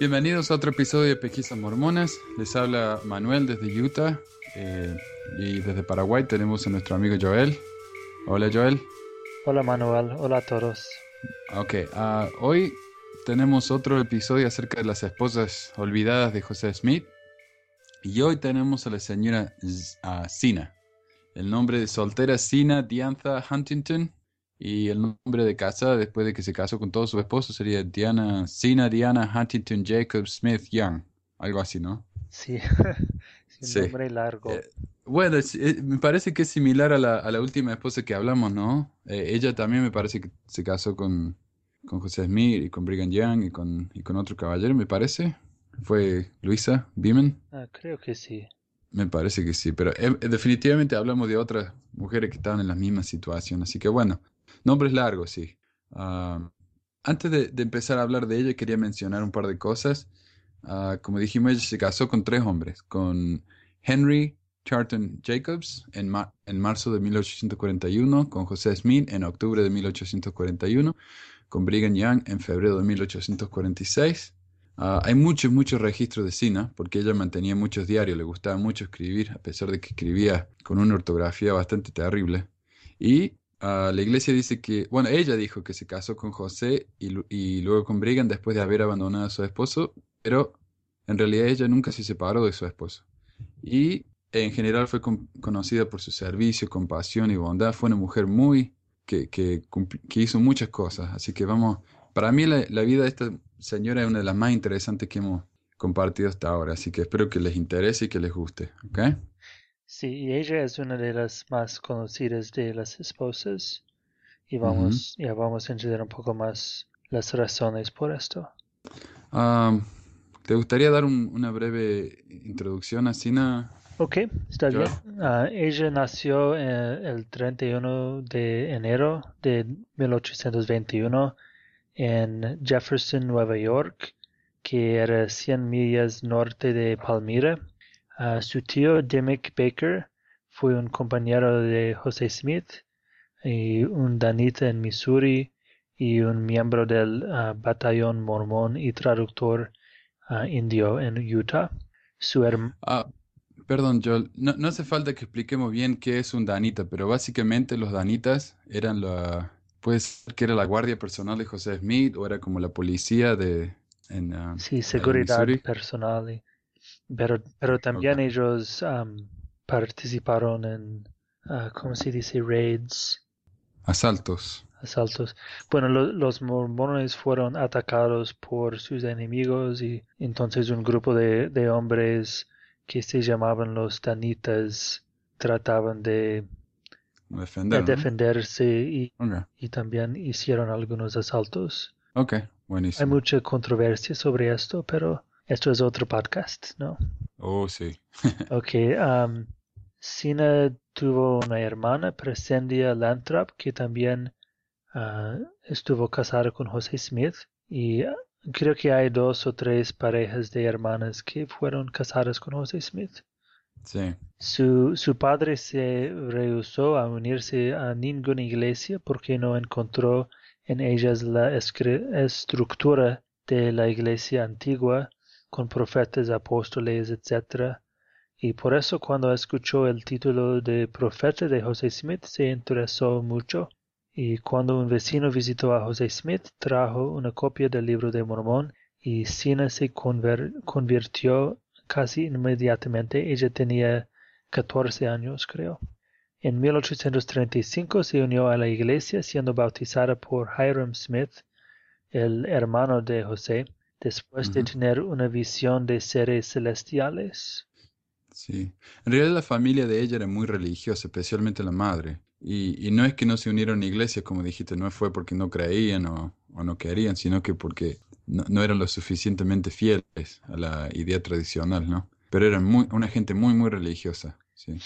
Bienvenidos a otro episodio de Pesquisas Mormonas. Les habla Manuel desde Utah eh, y desde Paraguay tenemos a nuestro amigo Joel. Hola Joel. Hola Manuel, hola a todos. Ok, ah, hoy tenemos otro episodio acerca de las esposas olvidadas de José Smith y hoy tenemos a la señora Sina. El nombre de soltera Sina Diantha Huntington y el nombre de casada después de que se casó con todo su esposo sería Diana, Sina Diana Huntington Jacob Smith Young. Algo así, ¿no? Sí, es un nombre largo. Eh, bueno, eh, me parece que es similar a la, a la última esposa que hablamos, ¿no? Eh, ella también me parece que se casó con, con José Smith y con Brigham Young y con, y con otro caballero, me parece. ¿Fue Luisa Beeman? Ah, creo que sí. Me parece que sí, pero definitivamente hablamos de otras mujeres que estaban en la misma situación, así que bueno, Nombres largos, sí. Ah, antes de, empezar a hablar de ella, quería mencionar un par de cosas. Ah, como dijimos, ella se casó con tres hombres, con Henry Charlton Jacobs en, en marzo de 1841, con José Smith en octubre de 1841, con Brigham Young en febrero de 1846. Ah, hay muchos, muchos registros de Sina, porque ella mantenía muchos diarios, le gustaba mucho escribir, a pesar de que escribía con una ortografía bastante terrible. Y La iglesia dice que, bueno, ella dijo que se casó con José y, luego con Brigham después de haber abandonado a su esposo, pero en realidad ella nunca se separó de su esposo. Y en general fue conocida por su servicio, compasión y bondad. Fue una mujer muy que, hizo muchas cosas. Así que vamos, para mí la, la, vida de esta señora es una de las más interesantes que hemos compartido hasta ahora. Así que espero que les interese y que les guste. ¿ok? Sí, y ella es una de las más conocidas de las esposas. Y vamos, ya vamos a entender un poco más las razones por esto. ¿Te gustaría dar una breve introducción a Sina? Ok, está bien. Ah, ella nació el 31 de enero de 1821 en Jefferson, Nueva York, que era 100 millas norte de Su tío Dimick Baker fue un compañero de José Smith y un danita en Missouri y un miembro del ah, batallón mormón y traductor ah, indio en Utah. Su ah, perdón, Joel, no, no, hace falta que expliquemos bien qué es un danita, pero básicamente los danitas eran la, pues, que era la guardia personal de José Smith o era como la policía de... En, sí, seguridad personal. Pero, pero también ellos participaron en, uh, ¿cómo se dice? Raids. Asaltos. Asaltos. Bueno, los mormones fueron atacados por sus enemigos y entonces un grupo de, de hombres que se llamaban los Danitas trataban de, defenderse y, y también hicieron algunos asaltos. Ok, buenísimo. Hay mucha controversia sobre esto, pero esto es otro podcast, ¿no? Oh, sí. ok. Um, Sina tuvo una hermana, Presendia Lanthrop, que también uh, estuvo casada con José Smith. Y uh, creo que hay dos o tres parejas de hermanas que fueron casadas con José Smith. Sí. Su, su padre se rehusó a unirse a ninguna iglesia porque no encontró en ellas la estructura de la iglesia antigua con profetas, apóstoles, etc. Y por eso cuando escuchó el título de profeta de José Smith se interesó mucho. Y cuando un vecino visitó a José Smith, trajo una copia del libro de Mormón y Sina se convirtió casi inmediatamente. Ella tenía 14 años, creo. En 1835 se unió a la iglesia siendo bautizada por Hiram Smith, el hermano de José después de tener una visión de seres celestiales. Sí, en realidad la familia de ella era muy religiosa, especialmente la madre. Y, no es que no se unieron a iglesia, como dijiste, no fue porque no creían o, no querían, sino que porque no, eran lo suficientemente fieles a la idea tradicional, ¿no? Pero eran muy, una gente muy, muy religiosa, sí.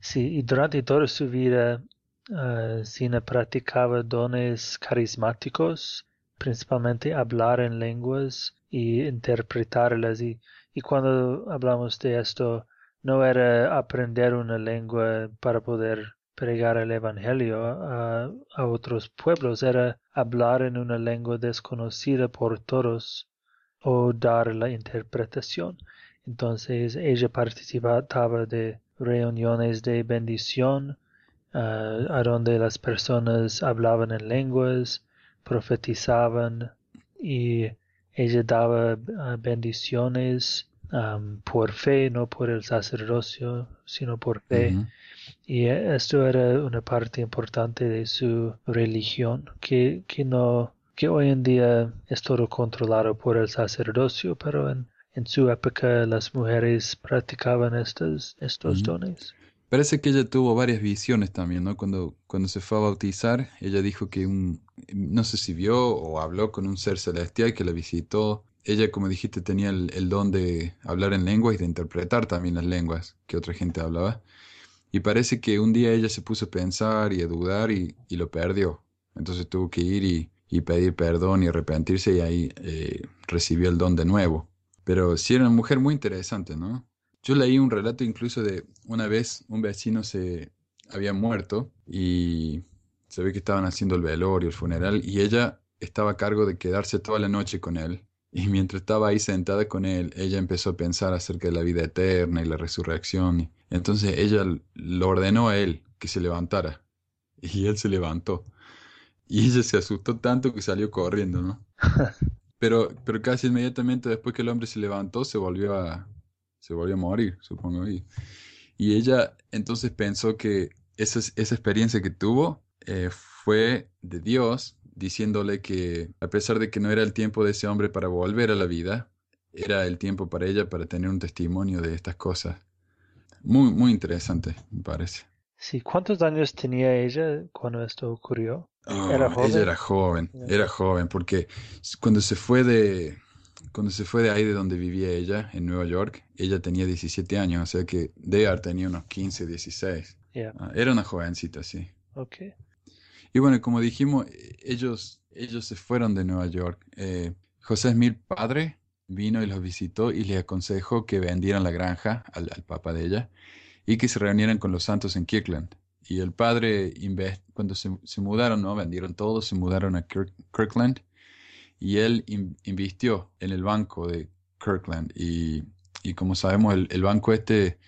Sí, y durante toda su vida, uh, Sina practicaba dones carismáticos principalmente hablar en lenguas y interpretarlas. Y, y cuando hablamos de esto, no era aprender una lengua para poder pregar el Evangelio a, otros pueblos, era hablar en una lengua desconocida por todos o dar la interpretación. Entonces ella participaba de reuniones de bendición uh, a donde las personas hablaban en lenguas, profetizaban y ella daba uh, bendiciones um, por fe, no por el sacerdocio, sino por fe. Y esto era una parte importante de su religión, que, que no que hoy en día es todo controlado por el sacerdocio, pero en, en su época las mujeres practicaban estos, estos dones. Parece que ella tuvo varias visiones también, ¿no? Cuando, cuando se fue a bautizar, ella dijo que un, no sé si vio o habló con un ser celestial que la visitó. Ella, como dijiste, tenía el, don de hablar en lenguas y de interpretar también las lenguas que otra gente hablaba. Y parece que un día ella se puso a pensar y a dudar y, y lo perdió. Entonces tuvo que ir y, y pedir perdón y arrepentirse y ahí eh, recibió el don de nuevo. Pero sí era una mujer muy interesante, ¿no? Yo leí un relato incluso de una vez un vecino se había muerto y se ve que estaban haciendo el velorio, el funeral, y ella estaba a cargo de quedarse toda la noche con él. Y mientras estaba ahí sentada con él, ella empezó a pensar acerca de la vida eterna y la resurrección. Entonces ella lo ordenó a él que se levantara. Y él se levantó. Y ella se asustó tanto que salió corriendo, ¿no? Pero, pero casi inmediatamente después que el hombre se levantó, se volvió a, se volvió a morir, supongo. Y, y ella entonces pensó que esa, esa experiencia que tuvo eh, fue de Dios diciéndole que a pesar de que no era el tiempo de ese hombre para volver a la vida, era el tiempo para ella para tener un testimonio de estas cosas. Muy, muy interesante, me parece. Sí, ¿cuántos años tenía ella cuando esto ocurrió? ¿Era joven? Ella era joven, era joven, porque cuando se fue de cuando se fue de ahí de donde vivía ella, en Nueva York, ella tenía 17 años, o sea que Dear tenía unos 15, 16. Ah, era una jovencita, sí. Okay. Y bueno, como dijimos, ellos, ellos se fueron de Nueva York. Eh, José Smith, padre, vino y los visitó y le aconsejó que vendieran la granja al, al papá de ella y que se reunieran con los santos en Kirkland. Y el padre, cuando se, mudaron, ¿no? Vendieron todo, se mudaron a Kirkland y él invirtió en el banco de Kirkland. Y, como sabemos, el, banco este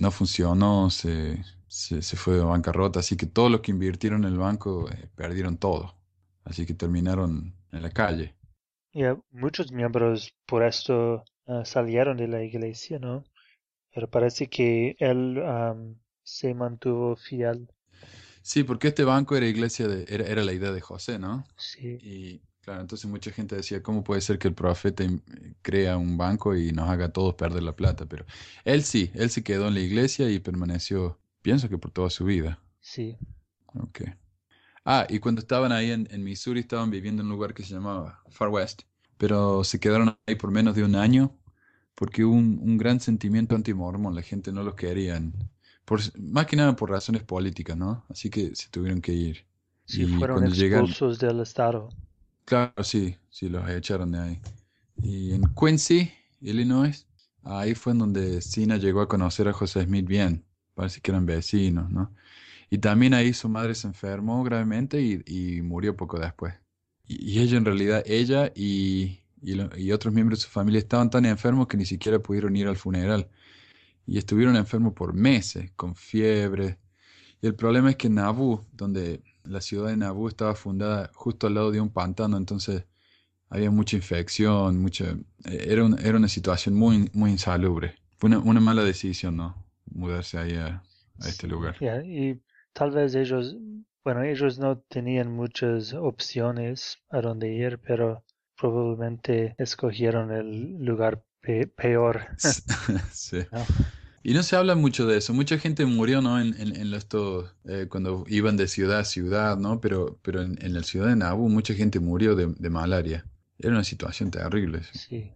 no funcionó, se, se, fue de bancarrota, así que todos los que invirtieron en el banco eh, perdieron todo. Así que terminaron en la calle. Y muchos miembros por esto ah, salieron de la iglesia, ¿no? Pero parece que él se mantuvo fiel. Sí, porque este banco era iglesia de, era, era la idea de José, ¿no? Sí. Y claro, entonces mucha gente decía, ¿cómo puede ser que el profeta crea un banco y nos haga a todos perder la plata? Pero él sí, él se quedó en la iglesia y permaneció, pienso que por toda su vida. Sí. Ok. Ah, y cuando estaban ahí en, en Missouri estaban viviendo en un lugar que se llamaba Far West, pero se quedaron ahí por menos de un año porque hubo un, un gran sentimiento anti-mormón, la gente no los quería, por, más que nada por razones políticas, ¿no? Así que se tuvieron que ir. Sí, fueron expulsos del estado. Claro, sí, sí, los echaron de ahí. Y en Quincy, Illinois, ahí fue en donde Sina llegó a conocer a José Smith bien, parece que eran vecinos, ¿no? Y también ahí su madre se enfermó gravemente y, y murió poco después. Y, ella en realidad, ella y y, otros miembros de su familia estaban tan enfermos que ni siquiera pudieron ir al funeral. Y estuvieron enfermos por meses, con fiebre. Y el problema es que Nabu, donde la ciudad de Nabu estaba fundada justo al lado de un pantano, entonces había mucha infección, mucha, eh, era, era una situación muy, muy insalubre. Fue una, mala decisión, ¿no? Mudarse ahí a, este lugar. y tal vez ellos, bueno, ellos no tenían muchas opciones a dónde ir, pero probablemente escogieron el lugar peor. sí. Y no se habla mucho de eso. Mucha gente murió, ¿no? En, en, en esto, eh, cuando iban de ciudad a ciudad, ¿no? Pero, pero en, en la ciudad de Nabu mucha gente murió de, de, malaria. Era una situación terrible. Sí.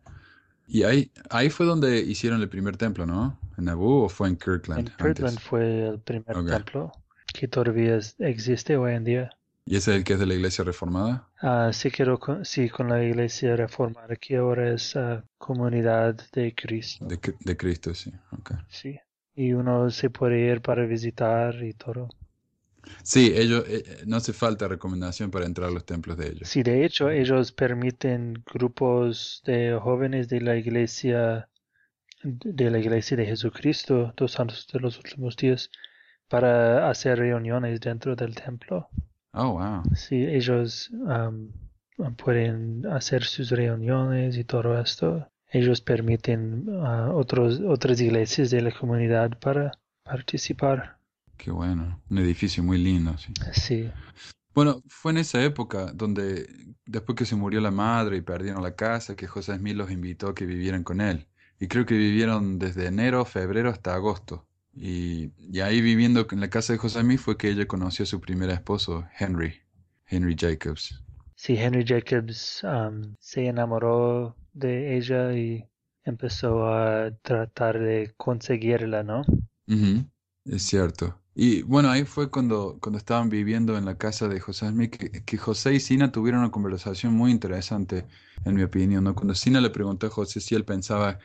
Y ahí, ahí fue donde hicieron el primer templo, ¿no? ¿En Nabu o fue en Kirkland? En Kirkland fue el primer templo que todavía existe hoy en día. ¿Y ese es el que es de la iglesia reformada? Ah, sí, quiero con, sí, con la iglesia reformada, que ahora es uh, comunidad de Cristo. De, de, Cristo, sí. Okay. Sí. Y uno se puede ir para visitar y todo. Sí, ellos, eh, eh, no hace falta recomendación para entrar a los templos de ellos. Sí, de hecho, ellos permiten grupos de jóvenes de la iglesia, de la iglesia de Jesucristo, dos santos de los últimos días, para hacer reuniones dentro del templo. Oh, wow. Sí, ellos pueden hacer sus reuniones y todo esto. Ellos permiten a otros, otras iglesias de la comunidad para participar. Qué bueno. Un edificio muy lindo, sí. Sí, Bueno, fue en esa época donde, después que se murió la madre y perdieron la casa, que José Smith los invitó a que vivieran con él. Y creo que vivieron desde enero, febrero hasta agosto. Y, y ahí viviendo en la casa de José Smith fue que ella conoció a su primer esposo, Henry, Henry Jacobs. sí, Henry Jacobs am, se enamoró de ella y empezó a tratar de conseguirla, ¿no? Ujú, Es cierto. Y bueno, ahí fue cuando, cuando estaban viviendo en la casa de José que, que José y Sina tuvieron una conversación muy interesante, en mi opinión, ¿no? Cuando Sina le preguntó a José si él pensaba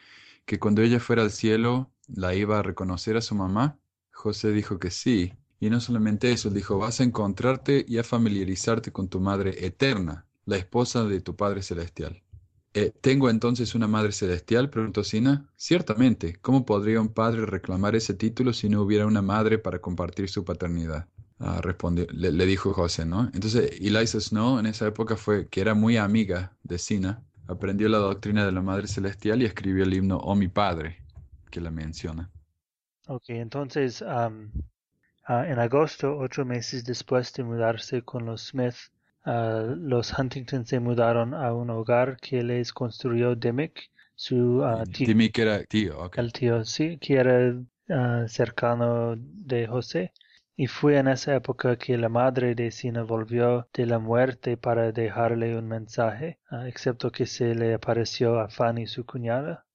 que cuando ella fuera al cielo la iba a reconocer a su mamá, José dijo que sí. Y no solamente eso, dijo, vas a encontrarte y a familiarizarte con tu madre eterna, la esposa de tu Padre Celestial. Eh, ¿tengo entonces una madre celestial? preguntó Sina. Ciertamente, ¿cómo podría un padre reclamar ese título si no hubiera una madre para compartir su paternidad? Ah, respondió, le, le dijo José, ¿no? Entonces, Eliza Snow en esa época fue, que era muy amiga de Sina, aprendió la doctrina de la madre celestial y escribió el himno Oh mi Padre, que la menciona. Ok, entonces ah, en agosto, ocho meses después de mudarse con los Smith, ah, los Huntington se mudaron a un hogar que les construyó Dimick, su ah, tío, Timmy que era tío, ok. el tío, sí, que era cercano de José. Y fue en esa época que la madre de Sina volvió de la muerte para dejarle un mensaje, ah, excepto que se le apareció a Fanny, su cuñada.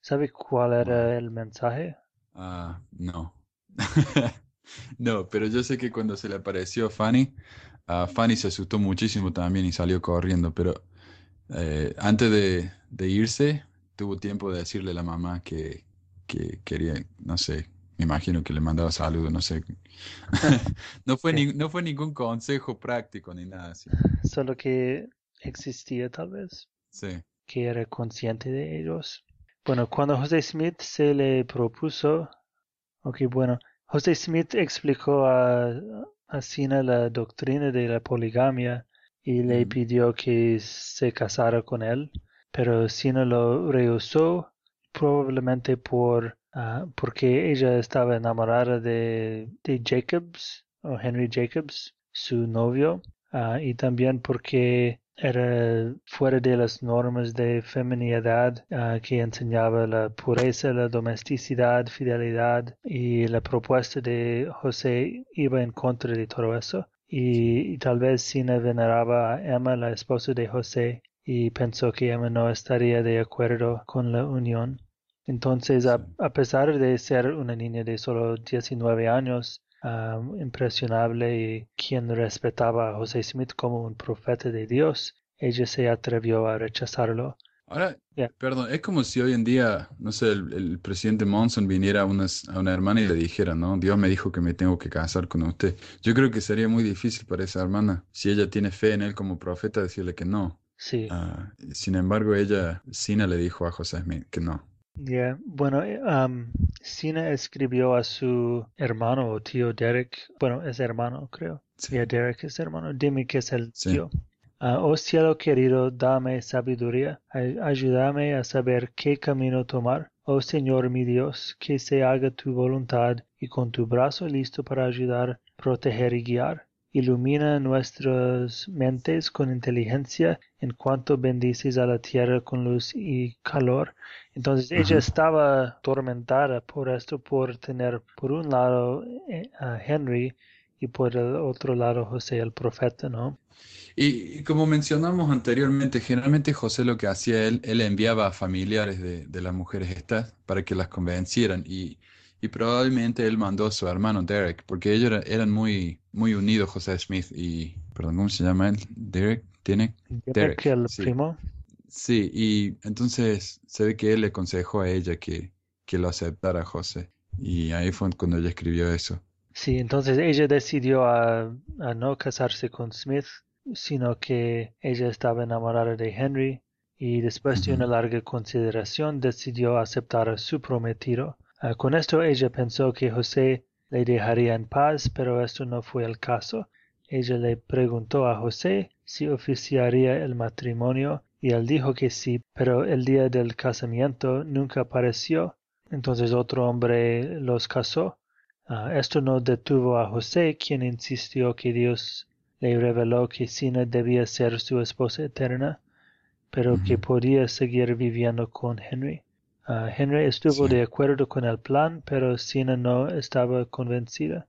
¿Sabe cuál era el mensaje? Ah, no. No, pero yo sé que cuando se le apareció Fanny, a Fanny se asustó muchísimo también y salió corriendo, pero eh, antes de, de irse, tuvo tiempo de decirle a la mamá que, que quería, no sé, me imagino que le mandaba saludos, no sé. No fue Sí, ni- no fue ningún consejo práctico ni nada así. solo que existía tal vez, Sí. que era consciente de ellos. Bueno, cuando José Smith se le propuso, ok, bueno, José Smith explicó a, a Sina la doctrina de la poligamia y le pidió que se casara con él, pero Sina lo rehusó probablemente por ah, porque ella estaba enamorada de, de Jacobs o Henry Jacobs, su novio, ah, y también porque era fuera de las normas de feminidad ah, que enseñaba la pureza, la domesticidad, fidelidad y la propuesta de José iba en contra de todo eso. Y, y tal vez Sina veneraba a Emma, la esposa de José, y pensó que Emma no estaría de acuerdo con la unión. Entonces, a, a pesar de ser una niña de solo 19 años, impresionable y quien respetaba a José Smith como un profeta de Dios, ella se atrevió a rechazarlo. Ahora, Ya, perdón, es como si hoy en día, no sé, el, el presidente Monson viniera a, unas- a una hermana y le dijera, ¿no? Dios me dijo que me tengo que casar con usted. Yo creo que sería muy difícil para esa hermana, si ella tiene fe en él como profeta, decirle que no. sí. Ah, sin embargo, ella, Sina le dijo a José Smith que no. Ya, Bueno, eh, am, Sina escribió a su hermano o tío Derek, bueno, es hermano, creo. Sí, Ya, Derek es hermano, dime que es el sí. tío. Ah, oh cielo querido, dame sabiduría, ay- ayúdame a saber qué camino tomar. Oh Señor mi Dios, que se haga tu voluntad y con tu brazo listo para ayudar, proteger y guiar. Ilumina nuestras mentes con inteligencia en cuanto bendices a la tierra con luz y calor. Entonces ella estaba atormentada por esto, por tener por un lado eh, a Henry y por el otro lado José el profeta, ¿no? Y, y como mencionamos anteriormente, generalmente José lo que hacía él, él enviaba a familiares de, de las mujeres estas para que las convencieran y, y probablemente él mandó a su hermano Derek, porque ellos era- eran muy, muy unidos, José Smith y, perdón, ¿cómo se llama él? Derek, ¿tiene? Derek, el sí. primo, Sí, y entonces se ve que él le aconsejó a ella que, que lo aceptara a José. Y ahí fue cuando ella escribió eso. Sí, entonces ella decidió a, no casarse con Smith, sino que ella estaba enamorada de Henry y después de una larga consideración decidió aceptar a su prometido. Ah, con esto ella pensó que José le dejaría en paz, pero esto no fue el caso. Ella le preguntó a José si oficiaría el matrimonio y él dijo que sí, pero el día del casamiento nunca apareció. Entonces otro hombre los casó. Ah, esto no detuvo a José, quien insistió que Dios le reveló que Sina debía ser su esposa eterna, pero que podía seguir viviendo con Henry. Ah, Henry estuvo de acuerdo con el plan, pero Sina no estaba convencida.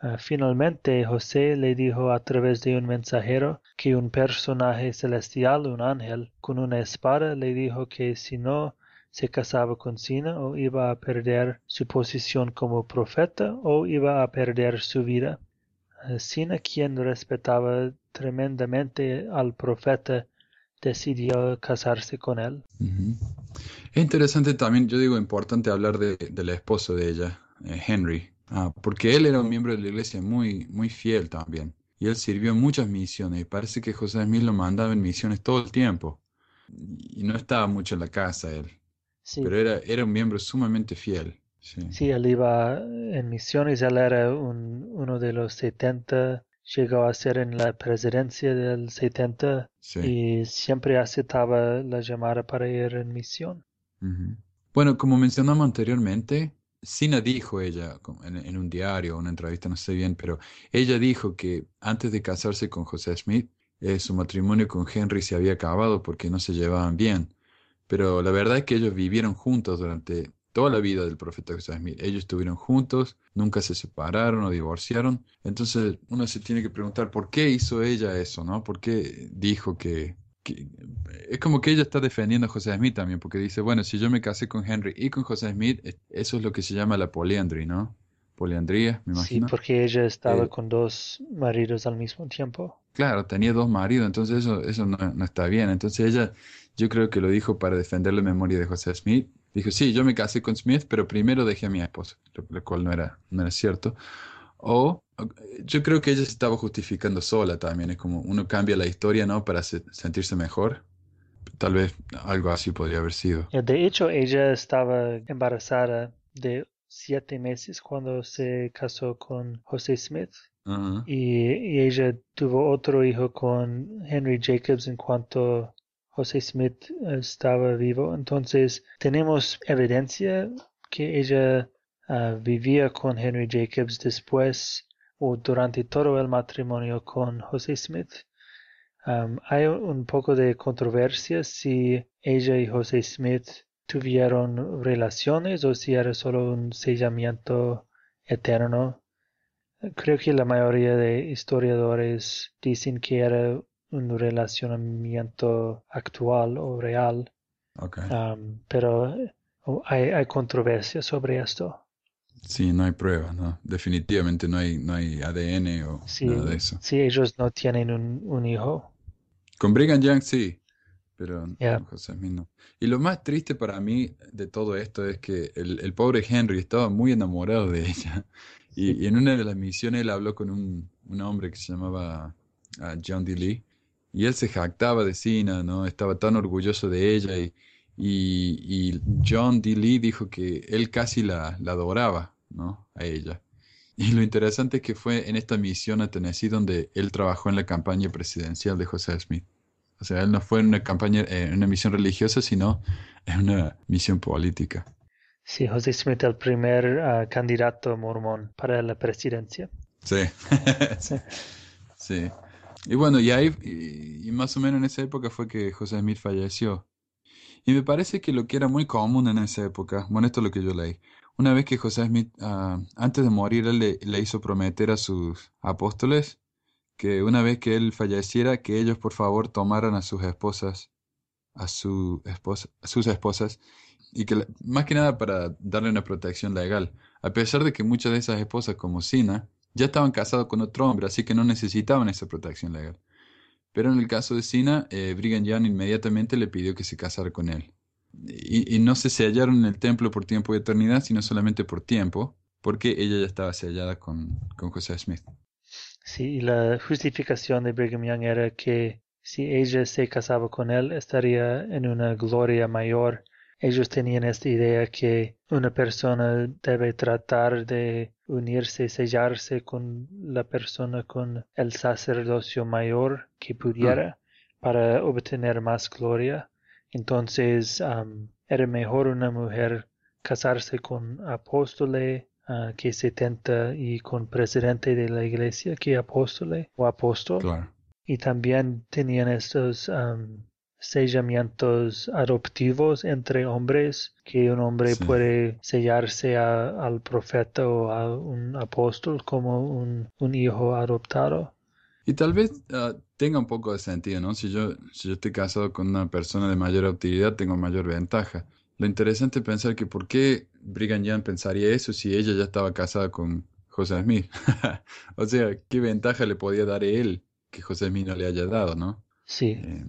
Ah, finalmente José le dijo a través de un mensajero que un personaje celestial, un ángel, con una espada le dijo que si no se casaba con Sina o iba a perder su posición como profeta o iba a perder su vida. Ah, Sina, quien respetaba tremendamente al profeta, decidió casarse con él. Es interesante también, yo digo, importante hablar de, del esposo de ella, eh, Henry, Ah, porque él era un miembro de la iglesia muy, muy fiel también. Y él sirvió en muchas misiones. Y parece que José Smith lo mandaba en misiones todo el tiempo. Y no estaba mucho en la casa él. Pero era, era un miembro sumamente fiel. Sí. él iba en misiones. Él era un, uno de los 70. Llegó a ser en la presidencia del 70. Y siempre aceptaba la llamada para ir en misión. Bueno, como mencionamos anteriormente, Sina dijo ella en, un diario, una entrevista, no sé bien, pero ella dijo que antes de casarse con José Smith, eh, su matrimonio con Henry se había acabado porque no se llevaban bien. Pero la verdad es que ellos vivieron juntos durante toda la vida del profeta José Smith. Ellos estuvieron juntos, nunca se separaron o divorciaron. Entonces uno se tiene que preguntar por qué hizo ella eso, ¿no? ¿Por qué dijo que, es como que ella está defendiendo a José Smith también, porque dice, bueno, si yo me casé con Henry y con José Smith, eso es lo que se llama la poliandría, ¿no? Poliandría, me imagino. Sí, porque ella estaba eh, con dos maridos al mismo tiempo. Claro, tenía dos maridos, entonces eso, eso no, no, está bien. Entonces ella, yo creo que lo dicho para defender la memoria de José Smith. Dijo, sí, yo me casé con Smith, pero primero dejé a mi esposa, lo, cual no era, no era cierto. O yo creo que ella se estaba justificando sola también. Es como uno cambia la historia, ¿no? Para sentirse mejor. Tal vez algo así podría haber sido. De hecho, ella estaba embarazada de siete meses cuando se casó con José Smith. y, ella tuvo otro hijo con Henry Jacobs en cuanto José Smith estaba vivo. Entonces, tenemos evidencia que ella ah, vivía con Henry Jacobs después o durante todo el matrimonio con José Smith. Um, hay un poco de controversia si ella y José Smith tuvieron relaciones o si era solo un sellamiento eterno. Creo que la mayoría de historiadores dicen que era un relacionamiento actual o real. Um, pero hay, hay controversia sobre esto. Sí, no hay pruebas, ¿no? Definitivamente no hay, no hay ADN o nada de eso. Sí, ellos no tienen un, un hijo. Con Brigham Young sí, pero José Smith no. Y lo más triste para mí de todo esto es que el, el pobre Henry estaba muy enamorado de ella. Y, en una de las misiones él habló con un, un hombre que se llamaba ah, John D. Lee. Y él se jactaba de Sina, ¿no? Estaba tan orgulloso de ella y y, John D. Lee dijo que él casi la, adoraba, ¿no? A ella. Y lo interesante es que fue en esta misión a Tennessee donde él trabajó en la campaña presidencial de José Smith. O sea, él no fue en una campaña, eh, en una misión religiosa, sino en una misión política. Sí, José Smith, el primer ah, candidato mormón para la presidencia. Sí. sí. Y bueno, y ahí, y más o menos en esa época fue que José Smith falleció. Y me parece que lo que era muy común en esa época, bueno, esto es lo que yo leí, una vez que José Smith, ah, antes de morir, él le, hizo prometer a sus apóstoles que una vez que él falleciera, que ellos por favor tomaran a sus esposas, a, su esposa, sus esposas, y que más que nada para darle una protección legal, a pesar de que muchas de esas esposas, como Sina, ya estaban casadas con otro hombre, así que no necesitaban esa protección legal. Pero en el caso de Sina, eh, Brigham Young inmediatamente le pidió que se casara con él. Y, no se sellaron en el templo por tiempo de eternidad, sino solamente por tiempo, porque ella ya estaba sellada con, con José Smith. Sí, y la justificación de Brigham Young era que si ella se casaba con él, estaría en una gloria mayor. Ellos tenían esta idea que una persona debe tratar de unirse, sellarse con la persona con el sacerdocio mayor que pudiera para obtener más gloria. Entonces, era mejor una mujer casarse con apóstole uh, que setenta y con presidente de la iglesia que apóstole o apóstol. Y también tenían estos sellamientos adoptivos entre hombres, que un hombre puede sellarse al profeta o a un apóstol como un, un hijo adoptado. Y tal vez ah, tenga un poco de sentido, ¿no? Si yo, si yo estoy casado con una persona de mayor utilidad, tengo mayor ventaja. Lo interesante es pensar que por qué Brigham Young pensaría eso si ella ya estaba casada con José Smith. o sea, ¿qué ventaja le podía dar él que José Smith no le haya dado, no? Sí. Eh,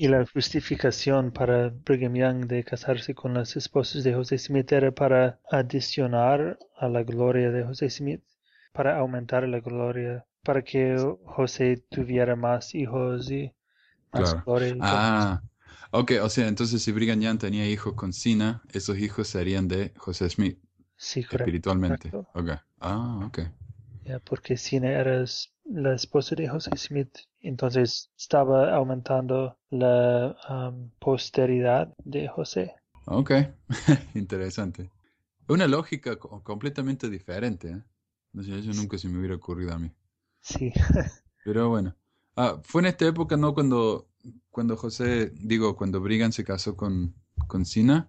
y la justificación para Brigham Young de casarse con las esposas de José Smith era para adicionar a la gloria de José Smith, para aumentar la gloria, para que José tuviera más hijos y más gloria. ah, ok, o sea, entonces si Brigham Young tenía hijos con Sina, esos hijos serían de José Smith. Sí, Espiritualmente. Okay. Ah, ok. Ya, porque Sina era la esposa de José Smith entonces estaba aumentando la um, posteridad de José. Ok, interesante. Una lógica completamente diferente. ¿eh? No sé, eso nunca se me hubiera ocurrido a mí. Sí. Pero bueno. Ah, fue en esta época, ¿no? Cuando, cuando José, digo, cuando Brigham se casó con, con Sina,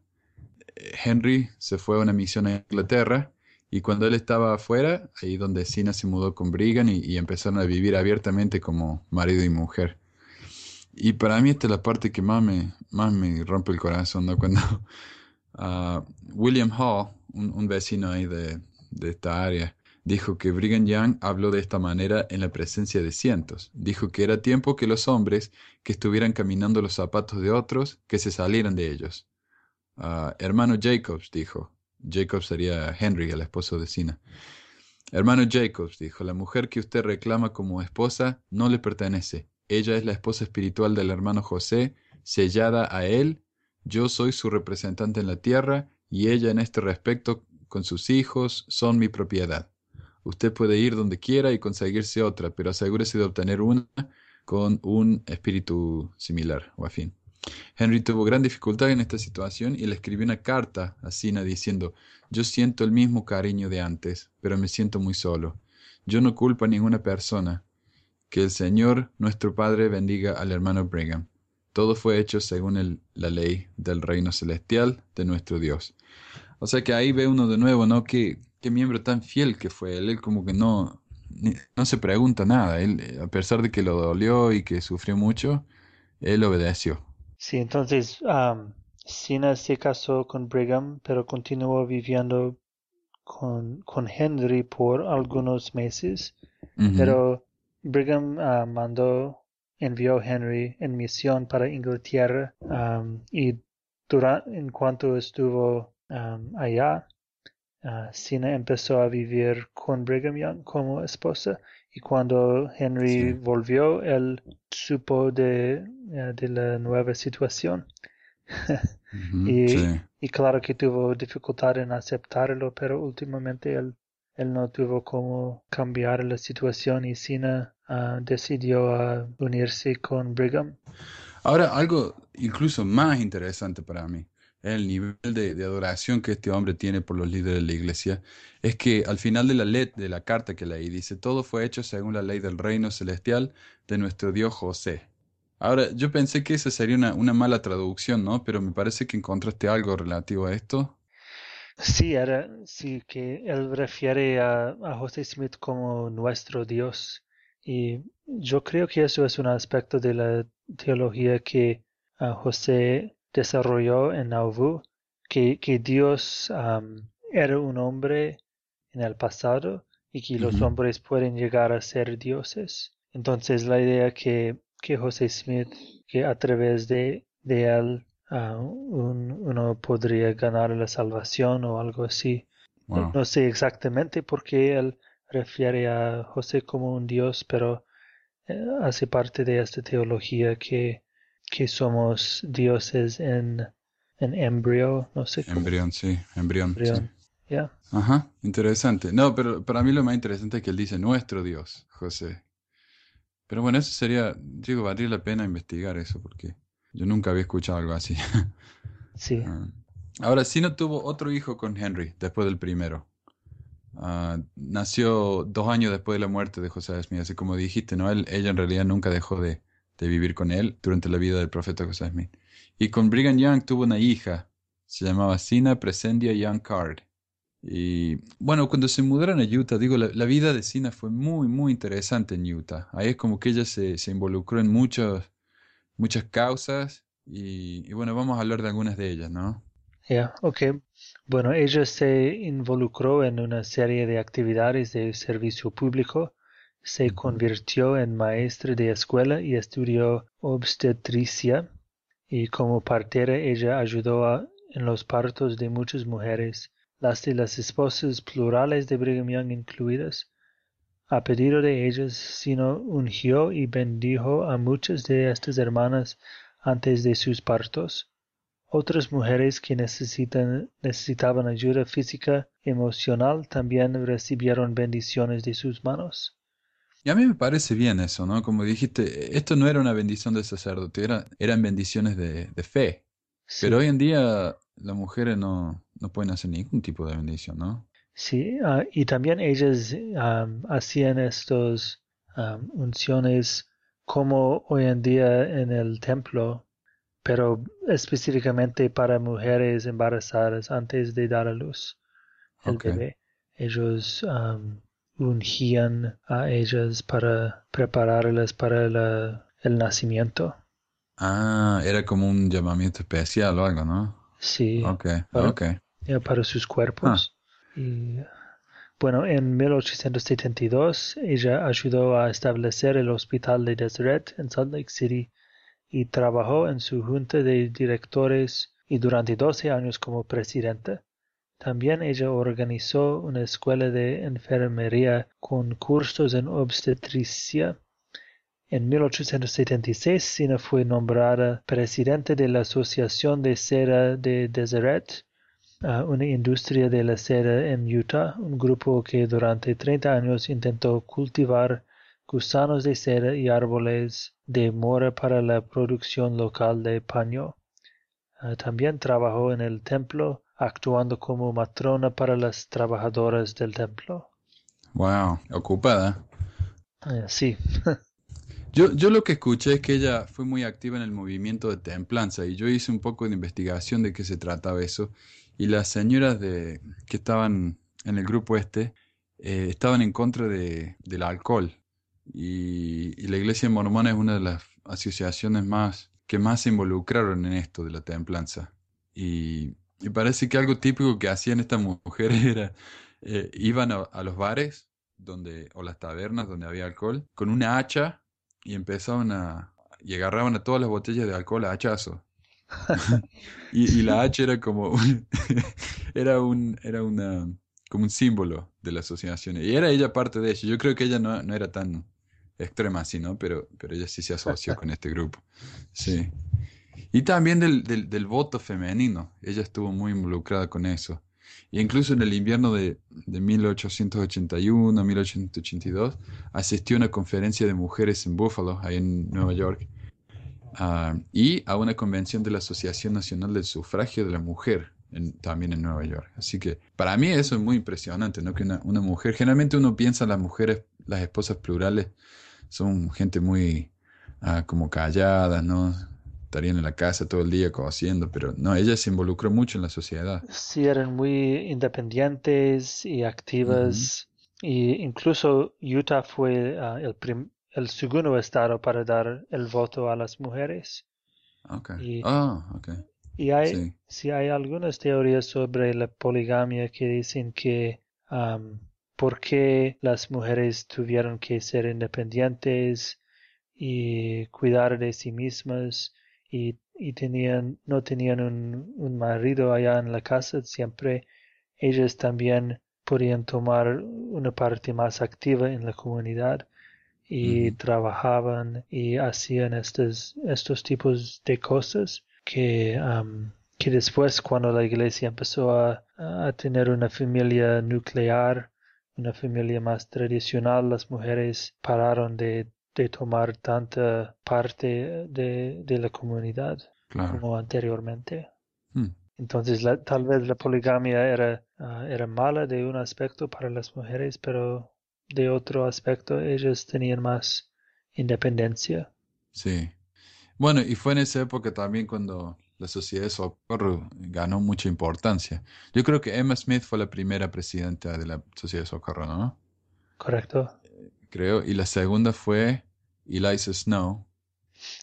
eh, Henry se fue a una misión a Inglaterra y cuando él estaba afuera, ahí donde Sina se mudó con Brigham y, empezaron a vivir abiertamente como marido y mujer. Y para mí esta es la parte que más me, más me rompe el corazón. Cuando uh, William Hall, un, vecino ahí de, de, esta área, dijo que Brigham Young habló de esta manera en la presencia de cientos. Dijo que era tiempo que los hombres que estuvieran caminando los zapatos de otros, que se salieran de ellos. Uh, hermano Jacobs dijo, Jacob sería Henry, el esposo de Sina. Hermano Jacobs, dijo, la mujer que usted reclama como esposa no le pertenece. Ella es la esposa espiritual del hermano José, sellada a él. Yo soy su representante en la tierra y ella en este respecto con sus hijos son mi propiedad. Usted puede ir donde quiera y conseguirse otra, pero asegúrese de obtener una con un espíritu similar o afín. Henry tuvo gran dificultad en esta situación y le escribió una carta a Sina diciendo, yo siento el mismo cariño de antes, pero me siento muy solo. Yo no culpo a ninguna persona. Que el Señor, nuestro Padre, bendiga al hermano Brigham. Todo fue hecho según la ley del reino celestial de nuestro Dios. O sea que ahí ve uno de nuevo, ¿no? Qué, miembro tan fiel que fue él. Él como que no, no se pregunta nada. Él, a pesar de que lo dolió y que sufrió mucho, él obedeció. Sí, entonces Sina se casó con Brigham, pero continuó viviendo con, con Henry por algunos meses. Pero Brigham ah, mandó, envió Henry en misión para Inglaterra y durante, en cuanto estuvo allá, uh, Sina empezó a vivir con Brigham Young como esposa y cuando Henry volvió, él supo de, de la nueva situación. y, y, claro que tuvo dificultad en aceptarlo, pero últimamente él, él no tuvo cómo cambiar la situación y Sina uh, decidió uh, unirse con Brigham. Ahora, algo incluso más interesante para mí el nivel de, adoración que este hombre tiene por los líderes de la iglesia, es que al final de la, de la carta que leí dice, todo fue hecho según la ley del reino celestial de nuestro Dios José. Ahora, yo pensé que esa sería una, una mala traducción, ¿no? Pero me parece que encontraste algo relativo a esto. Sí, era, sí, que él refiere a, a José Smith como nuestro Dios. Y yo creo que eso es un aspecto de la teología que a José desarrolló en Nauvoo que, que Dios era un hombre en el pasado y que los hombres pueden llegar a ser dioses. Entonces la idea que, que José Smith, que a través de, de él uno podría ganar la salvación o algo así, Wow. No sé exactamente por qué él refiere a José como un dios, pero eh, hace parte de esta teología que, que somos dioses en, en embrión, no sé. Embrión, sí, embrión. sí. Ya. Ajá, interesante. No, pero para mí lo más interesante es que él dice nuestro Dios, José. Pero bueno, eso sería, digo, valdría la pena investigar eso porque yo nunca había escuchado algo así. Sí, Ah. Ahora, sí no tuvo otro hijo con Henry después del primero. Ah, nació dos años después de la muerte de José Smith, así como dijiste, ¿no? Él, ella en realidad nunca dejó de, de vivir con él durante la vida del profeta José Smith. Y con Brigham Young tuvo una hija, se llamaba Sina Presendia Young Card. Y bueno, cuando se mudaron a Utah, digo, la, la vida de Sina fue muy, muy interesante en Utah. Ahí es como que ella se, se involucró en muchos, muchas causas y, y bueno, vamos a hablar de algunas de ellas, ¿no? ya, ok. Bueno, ella se involucró en una serie de actividades de servicio público, se convirtió en maestra de escuela y estudió obstetricia, y como partera ella ayudó a- en los partos de muchas mujeres, las de las esposas plurales de Brigham Young incluidas. A pedido de ellas, sino ungió y bendijo a muchas de estas hermanas antes de sus partos. Otras mujeres que necesitaban ayuda física, emocional, también recibieron bendiciones de sus manos. Y a mí me parece bien eso, ¿no? Como dijiste, esto no era una bendición del sacerdote, era, eran bendiciones de, de fe. Sí, Pero hoy en día las mujeres no, no pueden hacer ningún tipo de bendición, ¿no? sí, ah, y también ellas am, hacían estos am, unciones como hoy en día en el templo, pero específicamente para mujeres embarazadas antes de dar a luz el bebé. Ellos am, ungían a ellas para prepararlas para la- el nacimiento. Ah, era como un llamamiento especial o algo, ¿no? Sí, Ok, para, ok. ya, para sus Ah, cuerpos. Y bueno, en 1872 ella ayudó a establecer el hospital de Deseret en Salt Lake City y trabajó en su junta de directores y durante 12 años como presidenta. También ella organizó una escuela de enfermería con cursos en obstetricia. En 1876, Sina fue nombrada presidente de la Asociación de Cera de Deseret, ah, una industria de la cera en Utah, un grupo que durante 30 años intentó cultivar gusanos de cera y árboles de mora para la producción local de paño. Ah, también trabajó en el templo, actuando como matrona para las trabajadoras del templo. wow, ocupada. Ah, sí, Yo, yo lo que escuché es que ella fue muy activa en el movimiento de templanza y yo hice un poco de investigación de qué se trataba eso. Y las señoras de, que estaban en el grupo este eh, estaban en contra de, del alcohol. Y, la iglesia mormona es una de las asociaciones más que más se involucraron en esto de la templanza. Y, y parece que algo típico que hacían estas mujeres era eh, iban a, a los bares donde o las tabernas donde había alcohol con una hacha y empezaban a y agarraban a todas las botellas de alcohol a hachazo. Y, la hacha era como era un era una como un símbolo de la asociación y era ella parte de eso. Yo creo que ella no, no era tan extrema así no pero pero ella sí se asoció con este grupo. Sí. Y también del, del voto femenino. Ella estuvo muy involucrada con eso incluso en el invierno de, de 1881 a 1882 asistió a una conferencia de mujeres en Buffalo, ahí en Nueva York, ah, y a una convención de la Asociación Nacional del Sufragio de la Mujer, en- también en Nueva York. Así que para mí eso es muy impresionante, ¿no? Que una, una mujer, generalmente uno piensa las mujeres, las esposas plurales, son gente muy ah, como calladas, ¿no? Estarían en la casa todo el día cociendo, pero no, ella se involucró mucho en la sociedad. sí eran muy independientes y activas. Y incluso Utah fue ah, el, segundo estado para dar el voto a las mujeres. Ok. Y, Ah, ok. y hay, Sí. sí hay algunas teorías sobre la poligamia que dicen que am, por qué las mujeres tuvieron que ser independientes y cuidar de sí mismas y, y tenían, no tenían un, un marido allá en la casa, siempre ellas también podían tomar una parte más activa en la comunidad y trabajaban y hacían estos, estos tipos de cosas que, que después cuando la iglesia empezó a, tener una familia nuclear, una familia más tradicional, las mujeres pararon de, tomar tanta parte de, la comunidad como anteriormente. Hmm. Entonces, tal vez la poligamia era, ah, era mala de un aspecto para las mujeres, pero de otro aspecto ellos tenían más independencia. Sí. Bueno, y fue en esa época también cuando la sociedad de socorro ganó mucha importancia. Yo creo que Emma Smith fue la primera presidenta de la sociedad de socorro, ¿no? Correcto. Creo. Y la segunda fue Eliza Snow.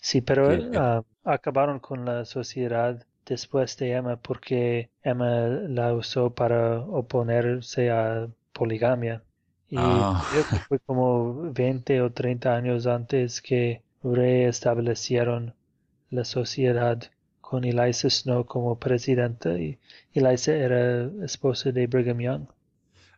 Sí, pero ah, acabaron con la sociedad después de Emma porque Emma la usó para oponerse a poligamia. Y ah. creo que fue como 20 o 30 años antes que reestablecieron la sociedad con Eliza Snow como presidenta y Eliza era esposa de Brigham Young.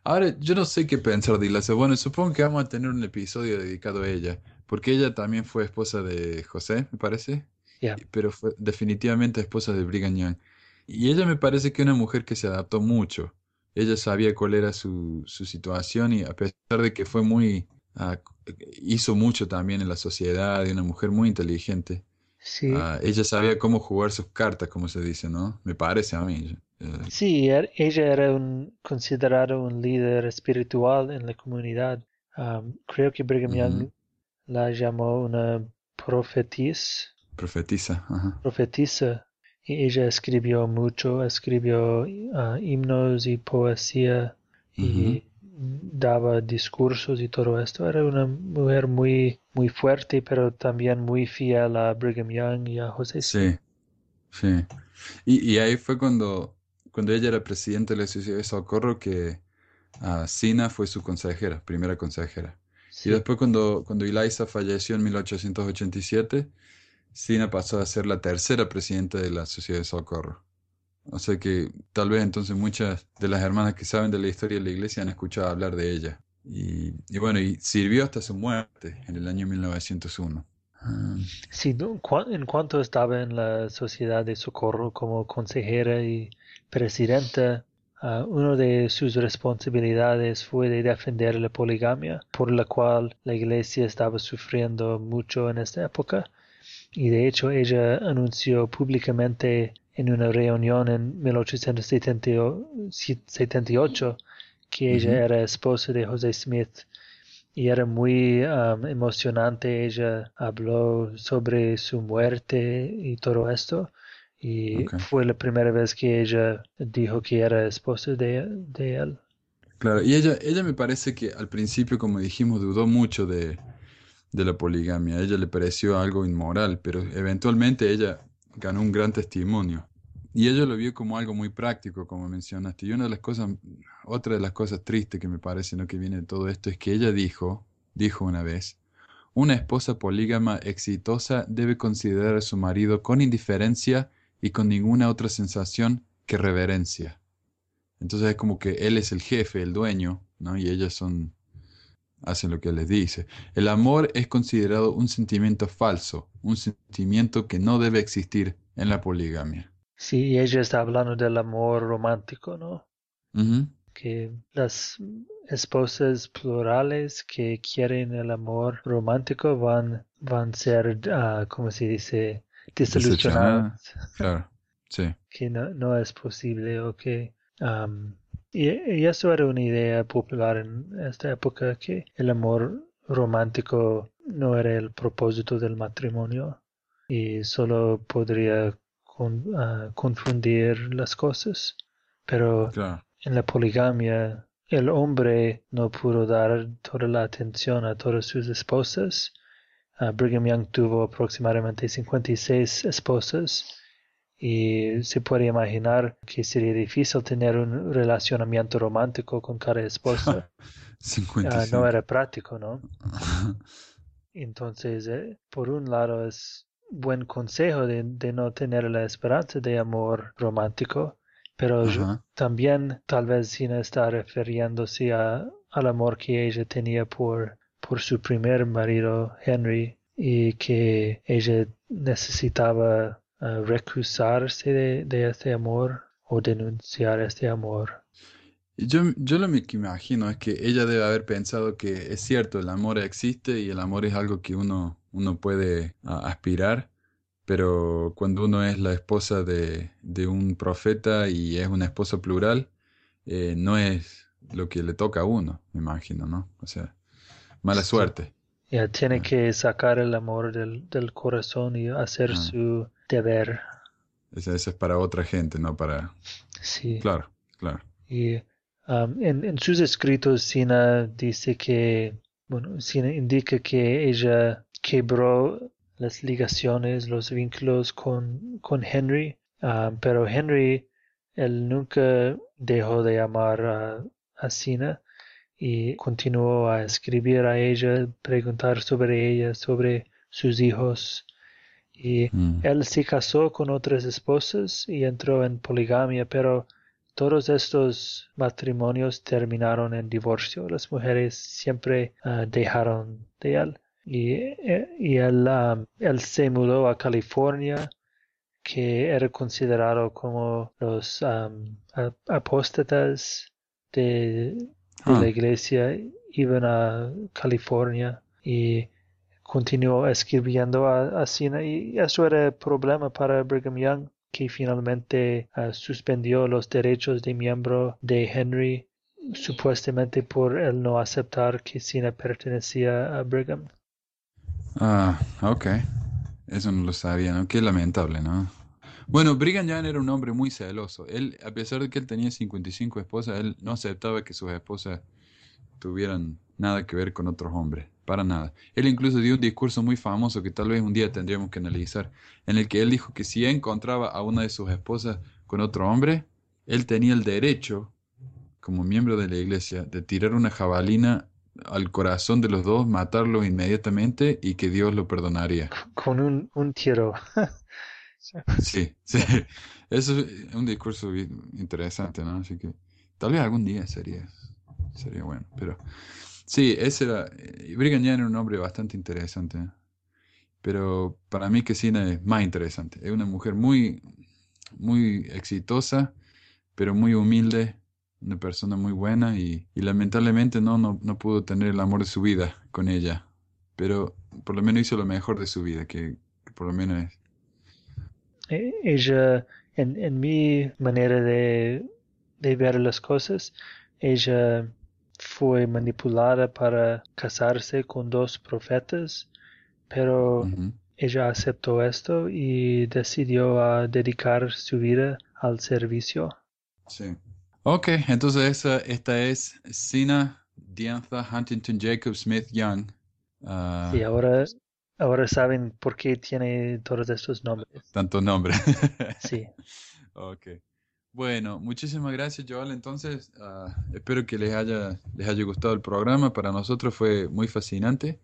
Ahora, yo no sé qué pensar de Eliza. Bueno, supongo que vamos a tener un episodio dedicado a ella, porque ella también fue esposa de José, me parece. Pero fue definitivamente esposa de Brigham Young. Y ella me parece que una mujer que se adaptó mucho. Ella sabía cuál era su, su situación y a pesar de que fue muy... Ah, hizo mucho también en la sociedad y una mujer muy inteligente. Sí. Ah, ella sabía cómo jugar sus cartas, como se dice, ¿no? Me parece a mí. Sí, er, ella era un, considerado un líder espiritual en la comunidad. creo que Brigham Young la llamó una profetisa Profetiza. Ajá. Profetiza. Y ella escribió mucho, escribió ah, himnos y poesía y daba discursos y todo esto. Era una mujer muy, muy fuerte, pero también muy fiel a Brigham Young y a José. Sí, sí. Y, y ahí fue cuando, cuando ella era presidenta de la Sociedad de Socorro que uh, Sina fue su consejera, primera consejera. Y después cuando, cuando Eliza falleció en 1887, Sina pasó a ser la tercera presidenta de la Sociedad de Socorro. O sea que tal vez entonces muchas de las hermanas que saben de la historia de la iglesia han escuchado hablar de ella. Y, bueno, y sirvió hasta su muerte en el año 1901. Ah. Sí, en cuanto estaba en la Sociedad de Socorro como consejera y presidenta, uh, una de sus responsabilidades fue de defender la poligamia, por la cual la iglesia estaba sufriendo mucho en esta época y de hecho ella anunció públicamente en una reunión en 1878 que ella era esposa de José Smith y era muy um, emocionante. Ella habló sobre su muerte y todo esto. Y fue la primera vez que ella dijo que era esposa de, de, él. Claro, y ella, ella me parece que al principio, como dijimos, dudó mucho de, de la poligamia. A ella le pareció algo inmoral, pero eventualmente ella ganó un gran testimonio. Y ella lo vio como algo muy práctico, como mencionaste. Y una de las cosas, otra de las cosas tristes que me parece ¿no? que viene de todo esto es que ella dijo, dijo una vez, una esposa polígama exitosa debe considerar a su marido con indiferencia y con ninguna otra sensación que reverencia. Entonces es como que él es el jefe, el dueño, ¿no? Y ellas son hacen lo que les dice. El amor es considerado un sentimiento falso, un sentimiento que no debe existir en la poligamia. Sí, ella está hablando del amor romántico, ¿no? Que las esposas plurales que quieren el amor romántico van, van a ser, uh, ¿cómo se dice? Desilusionadas. Claro, sí. que no, no es posible o que y, eso era una idea popular en esta época, que el amor romántico no era el propósito del matrimonio y solo podría ah, confundir las cosas. Pero en la poligamia, el hombre no pudo dar toda la atención a todas sus esposas. Ah, Brigham Young tuvo aproximadamente 56 esposas y se puede imaginar que sería difícil tener un relacionamiento romántico con cada esposa. Ah, no era práctico, ¿no? Entonces, eh, por un lado es buen consejo de, no tener la esperanza de amor romántico, pero también tal vez Sina está refiriéndose a, al amor que ella tenía por, por su primer marido, Henry, y que ella necesitaba uh, recusarse de, este amor o denunciar este amor. Yo, yo lo que me imagino es que ella debe haber pensado que es cierto, el amor existe y el amor es algo que uno, uno puede aspirar, pero cuando uno es la esposa de, de un profeta y es una esposa plural, eh, no es lo que le toca a uno, me imagino, ¿no? O sea, mala suerte. Ya tiene Ah. que sacar el amor del, del corazón y hacer Ah. su deber. Eso es para otra gente, no para... Sí. Claro, claro. Y um, en, en sus escritos, Sina dice que, bueno, Sina indica que ella quebró las ligaciones, los vínculos con, con Henry, um, pero Henry, él nunca dejó de amar a, a Sina y continuó a escribir a ella, preguntar sobre ella, sobre sus hijos. Y Mm. él se casó con otras esposas y entró en poligamia, pero todos estos matrimonios terminaron en divorcio. Las mujeres siempre ah, dejaron de él. Y, eh, y él, ah, él se mudó a California, que era considerado como los a- apóstatas de, de Ah. la iglesia, iban a California y continuó escribiendo a, a Sina y eso era el problema para Brigham Young que finalmente ah, suspendió los derechos de miembro de Henry supuestamente por el no aceptar que Sina pertenecía a Brigham. Ah, ok. Eso no lo sabía, ¿no? Qué lamentable, ¿no? Bueno, Brigham Young era un hombre muy celoso. Él, a pesar de que él tenía 55 esposas, él no aceptaba que sus esposas tuvieran nada que ver con otros hombres, para nada. Él incluso dio un discurso muy famoso que tal vez un día tendríamos que analizar, en el que él dijo que si encontraba a una de sus esposas con otro hombre, él tenía el derecho, como miembro de la iglesia, de tirar una jabalina al corazón de los dos, matarlos inmediatamente y que Dios lo perdonaría. Con un, un tiro. Sí, sí. Eso es un discurso interesante, ¿no? Así que tal vez algún día sería, sería bueno. Pero sí, ese era. eh, Brigham Young era un hombre bastante interesante. ¿eh? Pero para mí que Sina es más interesante. Es una mujer muy, muy exitosa, pero muy humilde, una persona muy buena y, y lamentablemente no, no, no pudo tener el amor de su vida con ella. Pero por lo menos hizo lo mejor de su vida, que, que por lo menos es. Ella, en, en mi manera de, de ver las cosas, ella fue manipulada para casarse con dos profetas, pero ella aceptó esto y decidió a dedicar su vida al servicio. Sí. Ok, entonces esta es Sina Diantha Huntington Jacob Smith Young. Y ahora, ahora saben por qué tiene todos estos nombres. tanto nombre. Sí, Ok. Bueno, muchísimas gracias, Joel. Entonces, ah, espero que les haya, les haya gustado el programa. Para nosotros fue muy fascinante.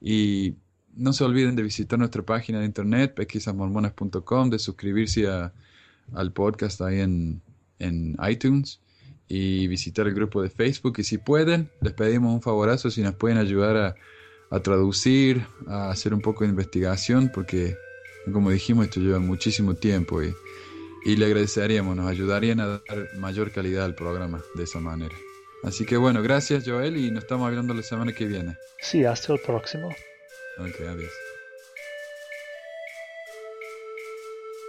Y no se olviden de visitar nuestra página de internet, pesquisasmormonas.com, de suscribirse a- al podcast ahí en, en iTunes y visitar el grupo de Facebook. Y si pueden, les pedimos un favorazo si nos pueden ayudar a, a traducir, a hacer un poco de investigación, porque, como dijimos, esto lleva muchísimo tiempo y y le agradeceríamos, nos ayudarían a dar mayor calidad al programa de esa manera. Así que bueno, gracias Joel y nos estamos hablando la semana que viene. sí, hasta el próximo. Ok, adiós.